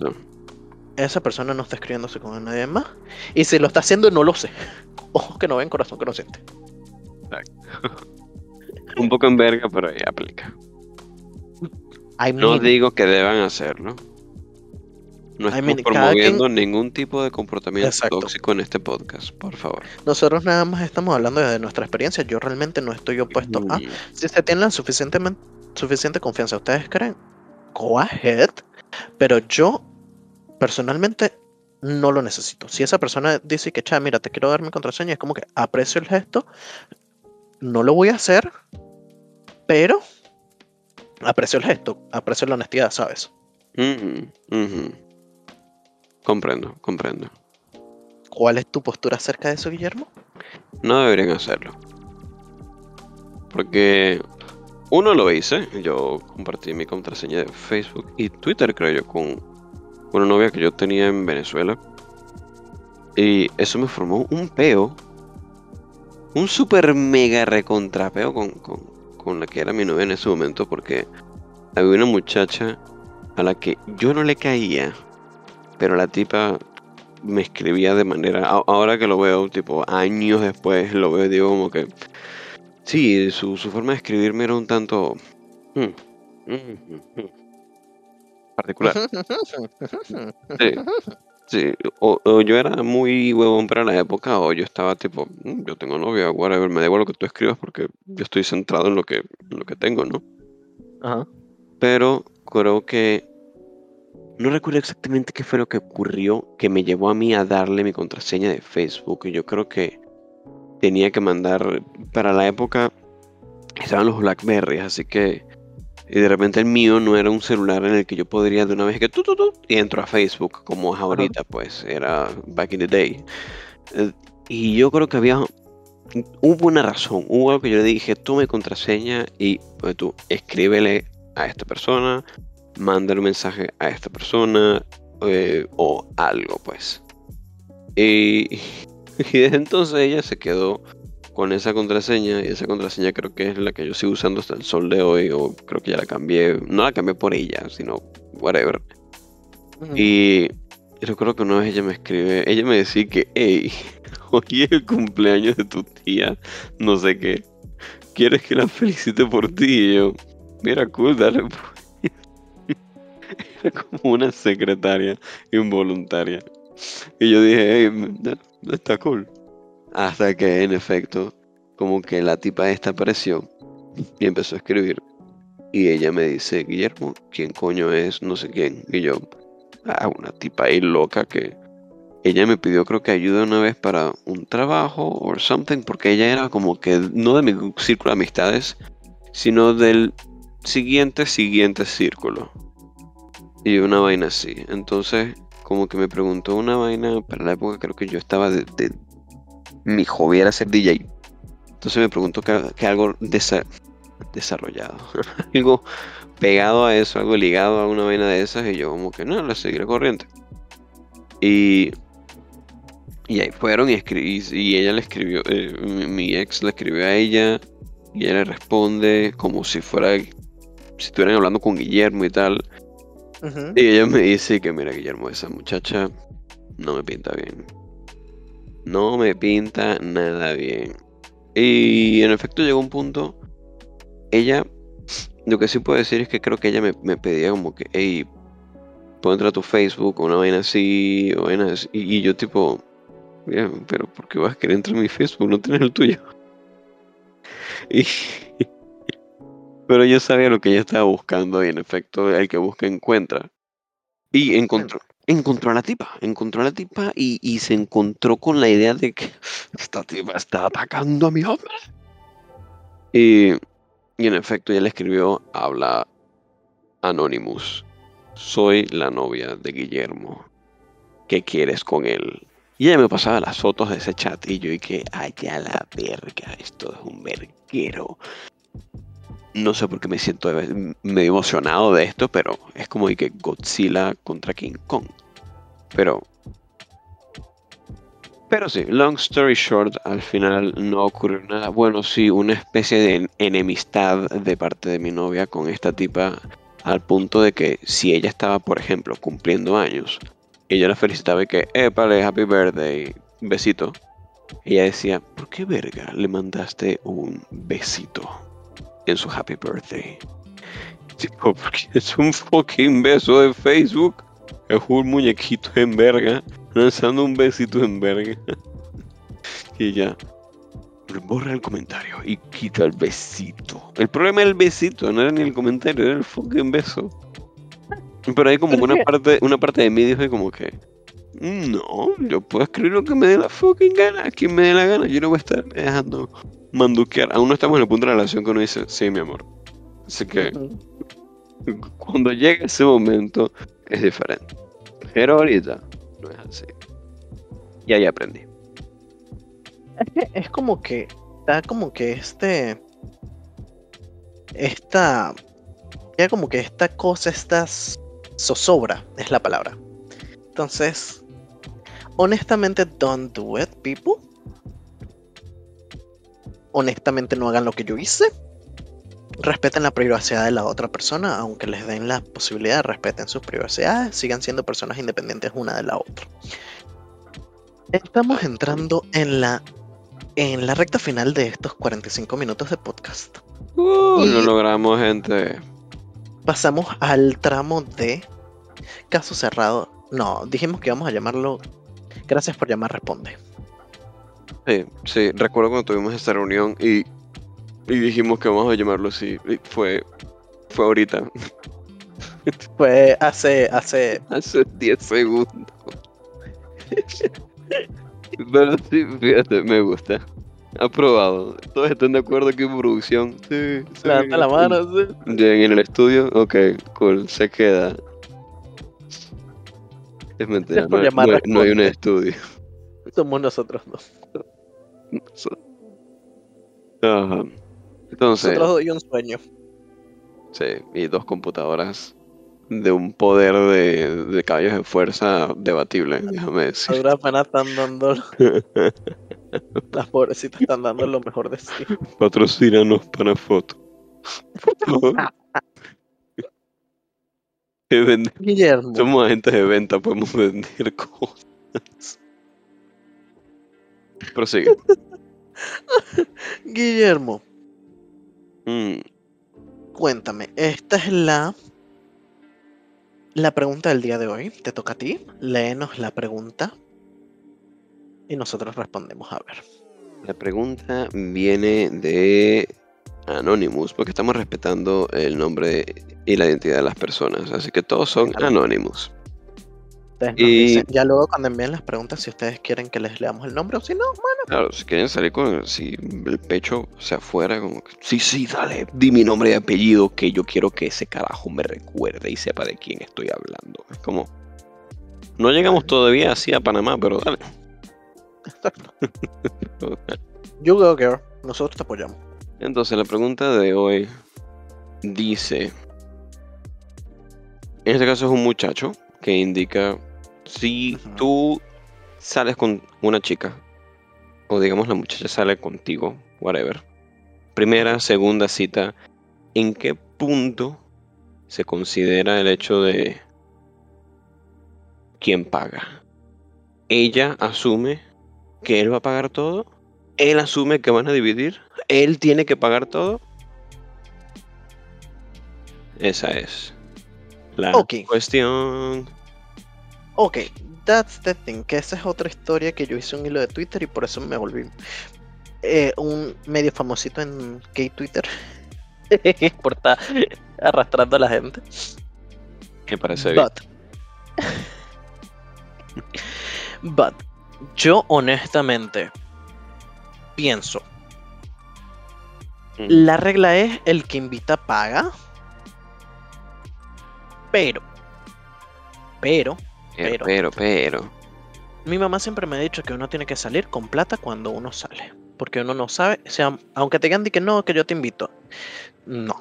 esa persona no está escribiéndose con nadie más. Y si lo está haciendo, no lo sé. Ojo que no ven, corazón que no siente. Un poco en verga, pero ahí aplica. I No digo que deban hacerlo. No I estamos mean, cada promoviendo ningún tipo de comportamiento Exacto. tóxico en este podcast, por favor. nosotros nada más estamos hablando de nuestra experiencia. Yo realmente no estoy opuesto a. Mm, Si se tienen suficientemente, suficiente confianza, ¿ustedes creen? Go ahead. Pero yo, personalmente, no lo necesito. Si esa persona dice que, cha, mira, te quiero dar mi contraseña, es como que aprecio el gesto. No lo voy a hacer, pero aprecio el gesto, aprecio la honestidad, ¿sabes? ujú, ujú. Comprendo, comprendo. ¿Cuál es tu postura acerca de eso, Guillermo? No deberían hacerlo. Porque uno lo hice, yo compartí mi contraseña de Facebook y Twitter, creo yo, con una novia que yo tenía en Venezuela. Y eso me formó un peo. Un super mega recontrapeo con, con, con la que era mi novia en ese momento. Porque había una muchacha a la que yo no le caía. Pero la tipa me escribía de manera. Ahora que lo veo, tipo, años después, lo veo y digo como que. Sí, su, su forma de escribirme era un tanto. hmm, hmm, hmm, particular. Sí, sí. O, o yo era muy huevón para la época, o yo estaba tipo, "Mm, yo tengo novia, whatever, me da igual lo que tú escribas porque yo estoy centrado en lo que, en lo que tengo, ¿no? Ajá. Pero creo que no recuerdo exactamente qué fue lo que ocurrió que me llevó a mí a darle mi contraseña de Facebook. Y yo creo que tenía que mandar, para la época estaban los Blackberry, así que y de repente el mío no era un celular en el que yo podría de una vez que tú, tú, tú, y entro a Facebook como es ahorita, pues era back in the day. Eh, y yo creo que había, hubo una razón, hubo algo que yo le dije, tome contraseña y pues, tú escríbele a esta persona, mándale un mensaje a esta persona eh, o algo, pues. Y, y desde entonces ella se quedó con esa contraseña y esa contraseña creo que es la que yo sigo usando hasta el sol de hoy o creo que ya la cambié, no la cambié por ella, sino whatever. Y recuerdo que una vez ella me escribe, ella me decía que, hey, hoy es el cumpleaños de tu tía, no sé qué, ¿quieres que la felicite por ti? Y yo, mira, cool, dale. pues". Era como una secretaria involuntaria. Y yo dije, hey, está cool. Hasta que en efecto, como que la tipa esta apareció y empezó a escribir. Y ella me dice, Guillermo, ¿quién coño es? No sé quién. Y yo, ah, una tipa ahí loca que ella me pidió creo que ayuda una vez para un trabajo o something, porque ella era como que no de mi círculo de amistades, sino del siguiente, siguiente círculo. Y una vaina así. Entonces, como que me preguntó una vaina, para la época creo que yo estaba de, mi hobby era ser DJ. Entonces me pregunto que, algo desa- desarrollado, algo pegado a eso, algo ligado a una vaina de esas, y yo como que no, la seguiré corriente. Y, y ahí fueron y, y ella le escribió, eh, mi, mi ex le escribió a ella, y ella le responde como si fuera, si estuvieran hablando con Guillermo y tal. Y ella me dice que mira Guillermo, esa muchacha no me pinta bien. No me pinta nada bien. Y en efecto llegó un punto. Ella, lo que sí puedo decir es que creo que ella me, me pedía como que, hey, puedo entrar a tu Facebook o una vaina así, o vaina así. Y, y yo tipo, "Bien, pero ¿por qué vas a querer entrar a mi Facebook? No tienes el tuyo. Y, pero yo sabía lo que ella estaba buscando y en efecto el que busca encuentra. Y encontró, encontró a la tipa, encontró a la tipa y, y se encontró con la idea de que esta tipa está atacando a mi hombre. Y, y en efecto ella le escribió, habla Anonymous, soy la novia de Guillermo, ¿qué quieres con él? Y ella me pasaba las fotos de ese chat y yo y que, ay, a la verga, esto es un verguero. No sé por qué me siento medio emocionado de esto, pero es como de que Godzilla contra King Kong. Pero. Pero sí, long story short, al final no ocurrió nada. Bueno, sí, una especie de enemistad de parte de mi novia con esta tipa, al punto de que si ella estaba, por ejemplo, cumpliendo años, yo la felicitaba y que, épale, happy birthday, besito. Ella decía, ¿por qué verga le mandaste un besito? En su happy birthday. Tipo, porque es un fucking beso de Facebook. Es un muñequito en verga. Lanzando un besito en verga. y ya. Borra el comentario y quita el besito. El problema era el besito, no era ni el comentario, era el fucking beso. Pero hay como una parte, una parte de mí dice como que. No, yo puedo escribir lo que me dé la fucking gana, a quien me dé la gana. Yo no voy a estar dejando manduquear. Aún no estamos en el punto de la relación que uno dice, sí, mi amor. Así que cuando llegue ese momento es diferente. Pero ahorita no es así. Y ahí aprendí. Es que es como que da como que este esta ya como que esta cosa esta zozobra es la palabra. Entonces, honestamente don't do it, people. Honestamente no hagan lo que yo hice. Respeten la privacidad de la otra persona, aunque les den la posibilidad, respeten sus privacidades, sigan siendo personas independientes una de la otra. Estamos entrando en la en la recta final de estos 45 minutos de podcast. Uh, Y- Lo logramos, gente. Pasamos al tramo de caso cerrado. No, dijimos que íbamos a llamarlo Gracias por llamar, responde. Sí, sí, recuerdo cuando tuvimos esta reunión y, y dijimos que vamos a llamarlo así. y fue, fue ahorita. Fue hace, hace. Hace 10 segundos. Pero sí, fíjate, me gusta. Aprobado. Todos están de acuerdo aquí en producción. Sí, sí. Levanta la mano, sí. Bien, en el estudio, ok, cool, se queda. Es mentira, no, hay- no hay un estudio. Somos nosotros dos. Ajá. Entonces, Nosotros dos y un sueño. sí, y dos computadoras de un poder de, de caballos de fuerza debatible, déjame decir. están dando. Las pobrecitas están dando lo mejor de sí. Patrocínanos para foto. Guillermo. Somos agentes de venta, podemos vender cosas. Prosigue. Guillermo, Mm, cuéntame. Esta es la. La pregunta del día de hoy. Te toca a ti. Léenos la pregunta. Y nosotros respondemos. A ver. La pregunta viene de Anonymous, porque estamos respetando el nombre y la identidad de las personas, así que todos son. Anonymous. Ustedes nos Y- dicen- ya luego cuando envíen las preguntas, si ustedes quieren que les leamos el nombre o si no, Claro, si quieren salir con si el pecho se afuera, como que, sí, sí, dale, di mi nombre y apellido, que yo quiero que ese carajo me recuerde y sepa de quién estoy hablando. Es como, no llegamos todavía así a Panamá, pero dale. Exacto. You go, girl. Nosotros te apoyamos. Entonces la pregunta de hoy dice, en este caso es un muchacho que indica si tú sales con una chica o digamos la muchacha sale contigo, whatever. Primera, segunda cita, ¿en qué punto se considera el hecho de quién paga? Ella asume que él va a pagar todo. Él asume que van a dividir. Él tiene que pagar todo. Esa es la cuestión. Ok, that's the thing. Que esa es otra historia que yo hice un hilo de Twitter y por eso me volví eh, un medio famosito en gay Twitter. por estar arrastrando a la gente. Me parece bien. But, but, yo honestamente pienso, Mm. la regla es el que invita paga, pero, pero, Pero, pero- mi mamá siempre me ha dicho que uno tiene que salir con plata cuando uno sale, porque uno no sabe, o sea, aunque te digan que no, que yo te invito, no.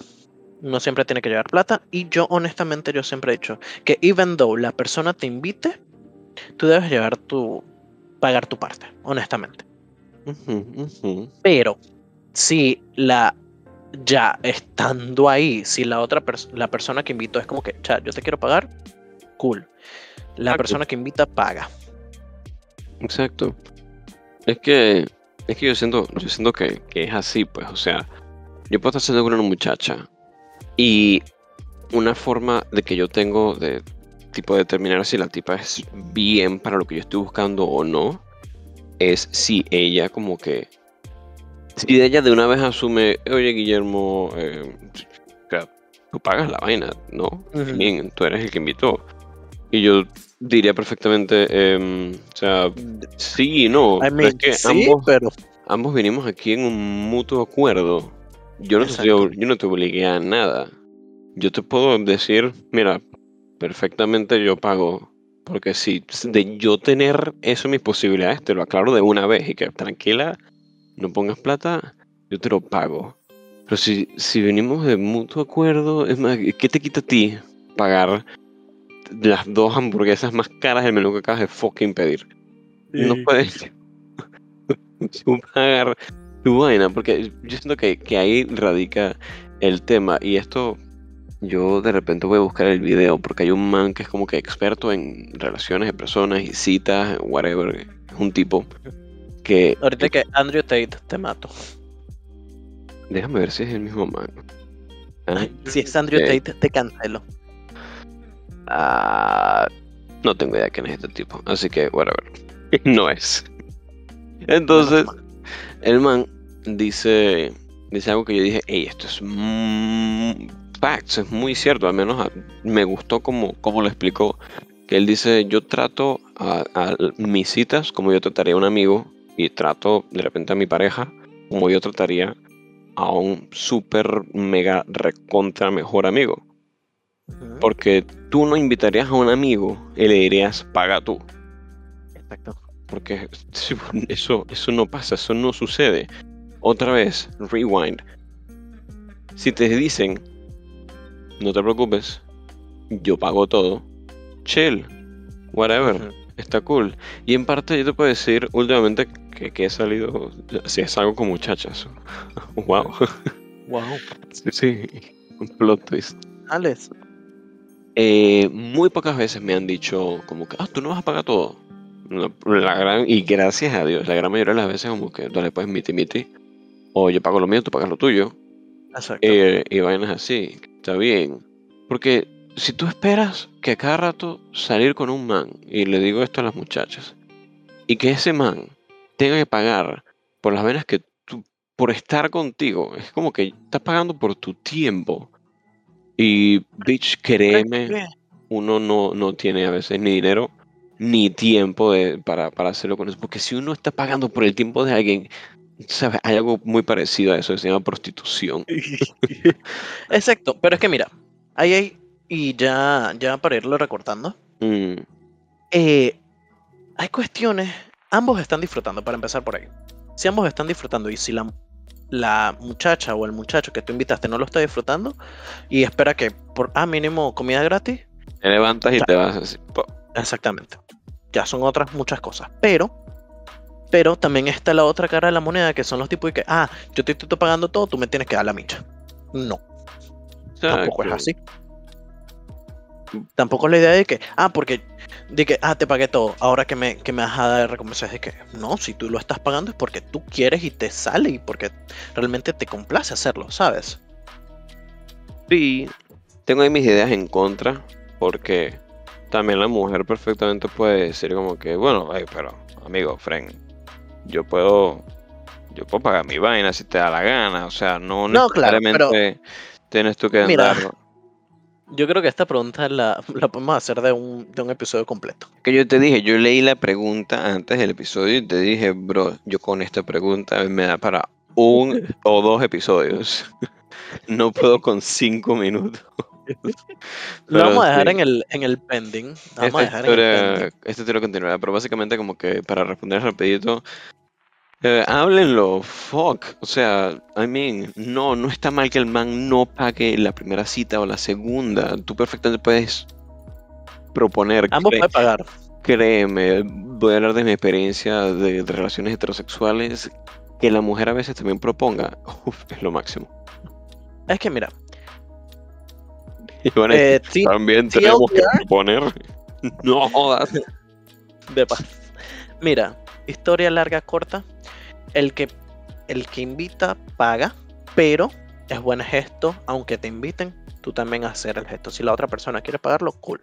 Uno siempre tiene que llevar plata y yo honestamente yo siempre he dicho que even though la persona te invite, tú debes llevar tu pagar tu parte, honestamente. Pero si la ya estando ahí, si la otra persona, la persona que invitó es como que, "Cha, yo te quiero pagar, cool. La Exacto. persona que invita paga. Exacto. Es que, es que yo siento, yo siento que, que es así, pues, o sea, yo puedo estar saliendo con una muchacha y una forma de que yo tengo de tipo determinar si la tipa es bien para lo que yo estoy buscando o no, es si ella como que, si ella de una vez asume, oye Guillermo, eh, tú pagas la vaina, ¿no? Ujú. Bien, tú eres el que invitó. Y yo diría perfectamente, em, o sea, sí y no. I pero mean, es que sí, ambos, pero ambos vinimos aquí en un mutuo acuerdo. Yo no, te, yo no te obligué a nada. Yo te puedo decir, mira, perfectamente yo pago. Porque si de yo tener eso en mis posibilidades, te lo aclaro de una vez y que tranquila, no pongas plata, yo te lo pago. Pero si, si venimos de mutuo acuerdo, es más, ¿qué te quita a ti pagar las dos hamburguesas más caras del menú que acabas de fucking pedir? No Sí. puedes tú pagar tu vaina, porque yo siento que, que ahí radica el tema. Y esto, yo de repente voy a buscar el video, porque hay un man que es como que experto en relaciones de personas y citas, whatever. Es un tipo que. ahorita que Andrew Tate te mato. Déjame ver si es el mismo man. Ah, Si es Andrew. Tate, te cancelo. Ah, no tengo idea quién es este tipo, así que whatever. no es. Entonces, el man dice, dice algo que yo dije, hey, esto es mm, facts, es muy cierto, al menos a- me gustó como, como lo explicó. Que él dice, yo trato a, a mis citas como yo trataría a un amigo y trato de repente a mi pareja como yo trataría a un super mega recontra mejor amigo. Porque tú no invitarías a un amigo y le dirías, paga tú. Exacto. Porque eso, eso no pasa, eso no sucede. Otra vez, rewind. Si te dicen, no te preocupes, yo pago todo, chill, whatever, está cool. Y en parte yo te puedo decir últimamente que, que he salido, si es algo con muchachas. wow. Wow. sí, sí, un plot twist. Alex. Eh, muy pocas veces me han dicho como que, ah, tú no vas a pagar todo. La, la gran, y gracias a Dios, la gran mayoría de las veces como que, dale pues miti miti. O yo pago lo mío, tú pagas lo tuyo. Exacto. Eh, y vainas así, está bien. Porque si tú esperas que a cada rato salir con un man, y le digo esto a las muchachas, y que ese man tenga que pagar por las venas que tú, por estar contigo, es como que estás pagando por tu tiempo. Y, bitch, créeme, uno no, no tiene a veces ni dinero ni tiempo de- para, para hacerlo con eso. Porque si uno está pagando por el tiempo de alguien, ¿sabes? Hay algo muy parecido a eso, que se llama prostitución. Exacto, pero es que mira, ahí hay, y ya, ya para irlo recortando, Mm, eh, hay cuestiones, ambos están disfrutando, para empezar por ahí. Si ambos están disfrutando y si la, la muchacha o el muchacho que tú invitaste no lo está disfrutando y espera que por, ah, mínimo comida gratis, te levantas y Ya. te vas así. exactamente. Ya son otras muchas cosas, pero... Pero también está la otra cara de la moneda, que son los tipos de que, ah, yo te estoy pagando todo, tú me tienes que dar la micha. No, tampoco es así. Tampoco es la idea de que, ah, porque, de que, ah, te pagué todo, ahora que me, que me vas a dar recompensa, es de que, no, si tú lo estás pagando es porque tú quieres y te sale y porque realmente te complace hacerlo, ¿sabes? Sí, tengo ahí mis ideas en contra, porque también la mujer perfectamente puede decir como que, bueno, ay, pero amigo, friend, yo puedo, yo puedo pagar mi vaina si te da la gana, o sea, no No, claro, necesariamente tienes tú que Mira. Yo creo que esta pregunta la, la podemos hacer de un, de un episodio completo. Que yo te dije, yo leí la pregunta antes del episodio y te dije, bro, yo con esta pregunta me da para un o dos episodios. No puedo con cinco minutos. Lo vamos a dejar sí. en el, en el pending. Lo vamos a Esta dejar en el pending. historia, esta historia continuará, pero básicamente como que para responder rapidito, eh, háblenlo, fuck, o sea, I mean, no, no está mal que el man no pague la primera cita o la segunda, tú perfectamente puedes proponer, Ambos pueden pagar. créeme, voy a hablar de mi experiencia de, de relaciones heterosexuales, que la mujer a veces también proponga, uf, es lo máximo. Es que mira, Y decir, eh, también tenemos que proponer, no jodas. de paz. Mira, historia larga, corta. El que, el que invita paga, pero es buen gesto, aunque te inviten, tú también hacer el gesto. Si la otra persona quiere pagarlo, cool.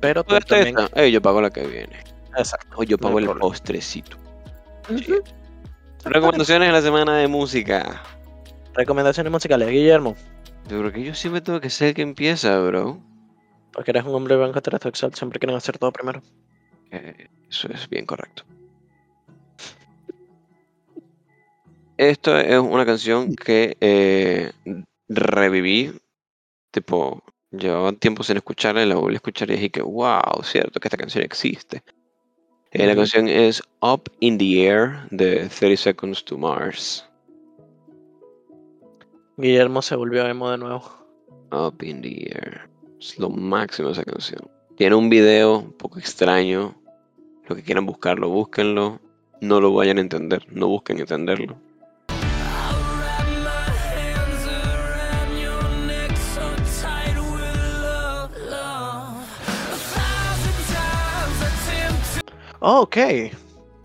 Pero tú también. esta, "Ey, yo pago la que viene. Exacto. O yo No pago el problema. postrecito. Recomendaciones de la semana de música. Recomendaciones musicales, Guillermo. Yo creo que yo siempre tengo que ser el que empieza, bro. Porque eres un hombre blanco heterosexual, siempre quieren hacer todo primero. Eh, eso es bien correcto. Esto es una canción que eh, reviví. Tipo, llevaba tiempo sin escucharla y la volví a escuchar y dije que, wow, cierto que esta canción existe. Eh, La canción es Up in the Air de 30 Seconds to Mars. Guillermo se volvió emo de nuevo. Up in the Air. Es lo máximo esa canción. Tiene un video un poco extraño. Lo que quieran buscarlo, búsquenlo. No lo vayan a entender, no busquen entenderlo. Oh, ok.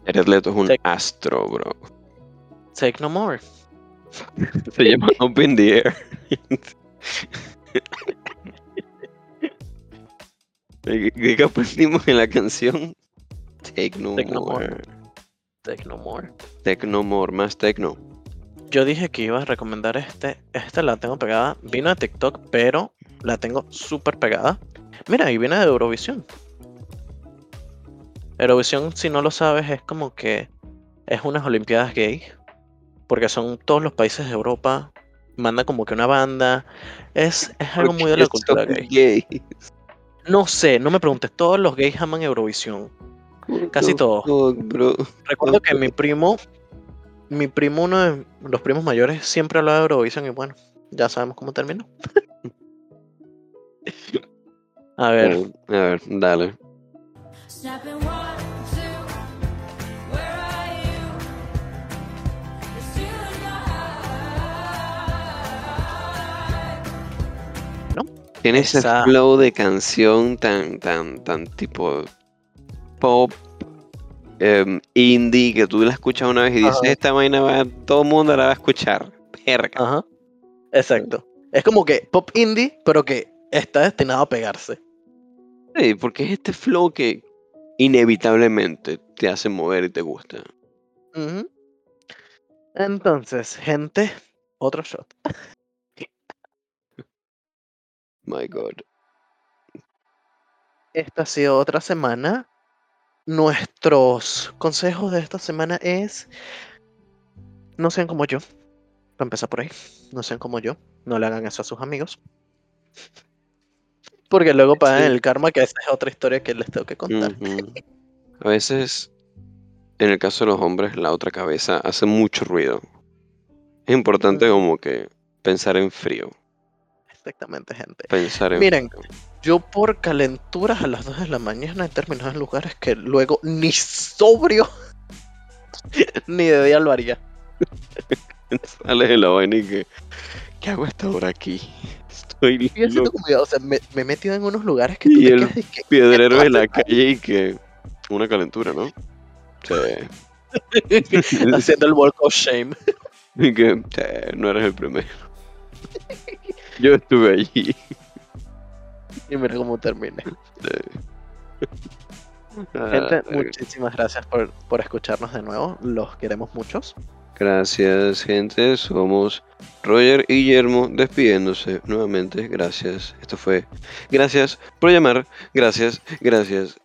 Jared Leto es un astro, bro. Take no more. Se llama Up in the Air. ¿Qué qué aprendimos en la canción? Take no Take no more. more. Take no more. Take no more, más techno. yo dije que iba a recomendar este. Esta la tengo pegada. Vino de TikTok, pero la tengo súper pegada. Mira, y viene de Eurovisión. Eurovisión, si no lo sabes, es como que es unas Olimpiadas gay. Porque son todos los países de Europa. Manda como que una banda. Es, es algo muy de la cultura gay. gay. No sé, no me preguntes. Todos los gays aman Eurovisión. Casi todos. bro. Recuerdo que mi primo, mi primo, uno de los primos mayores, siempre hablaba de Eurovisión y bueno, ya sabemos cómo terminó. A ver, A ver, dale. Tiene ese Esa- flow de canción tan, tan, tan tipo pop, em, indie, que tú la escuchas una vez y dices, Ajá. esta vaina va, todo el mundo la va a escuchar. Verga. ajá, exacto. Es como que pop indie, pero que está destinado a pegarse. Sí, porque es este flow que inevitablemente te hace mover y te gusta. Entonces, gente, otro shot. My God. Esta ha sido otra semana. Nuestros consejos de esta semana es no sean como yo. Para empezar por ahí. No sean como yo. No le hagan eso a sus amigos. Porque luego pagan Sí. el karma, que esa es otra historia que les tengo que contar. A veces, en el caso de los hombres, la otra cabeza hace mucho ruido. Es importante como que pensar en frío. Exactamente, gente. Pensar en Miren, yo por calenturas a las 2 de la mañana he terminado en lugares que luego ni sobrio ni de día lo haría. Sales de la vaina y que, ¿qué hago a esta hora aquí? Estoy Y loco. o sea, me, me he metido en unos lugares que tú Y el que, Piedrero de la calle y que, una calentura, ¿no? Sí. haciendo el walk of shame. Y que, "Sí, no eres el primero. Yo estuve allí. Y mira cómo. Ah, Gente, verga. muchísimas gracias por, por escucharnos de nuevo. Los queremos muchos. Gracias, gente. Somos Roger y Guillermo despidiéndose nuevamente. Gracias. Esto fue. Gracias por llamar. Gracias, gracias,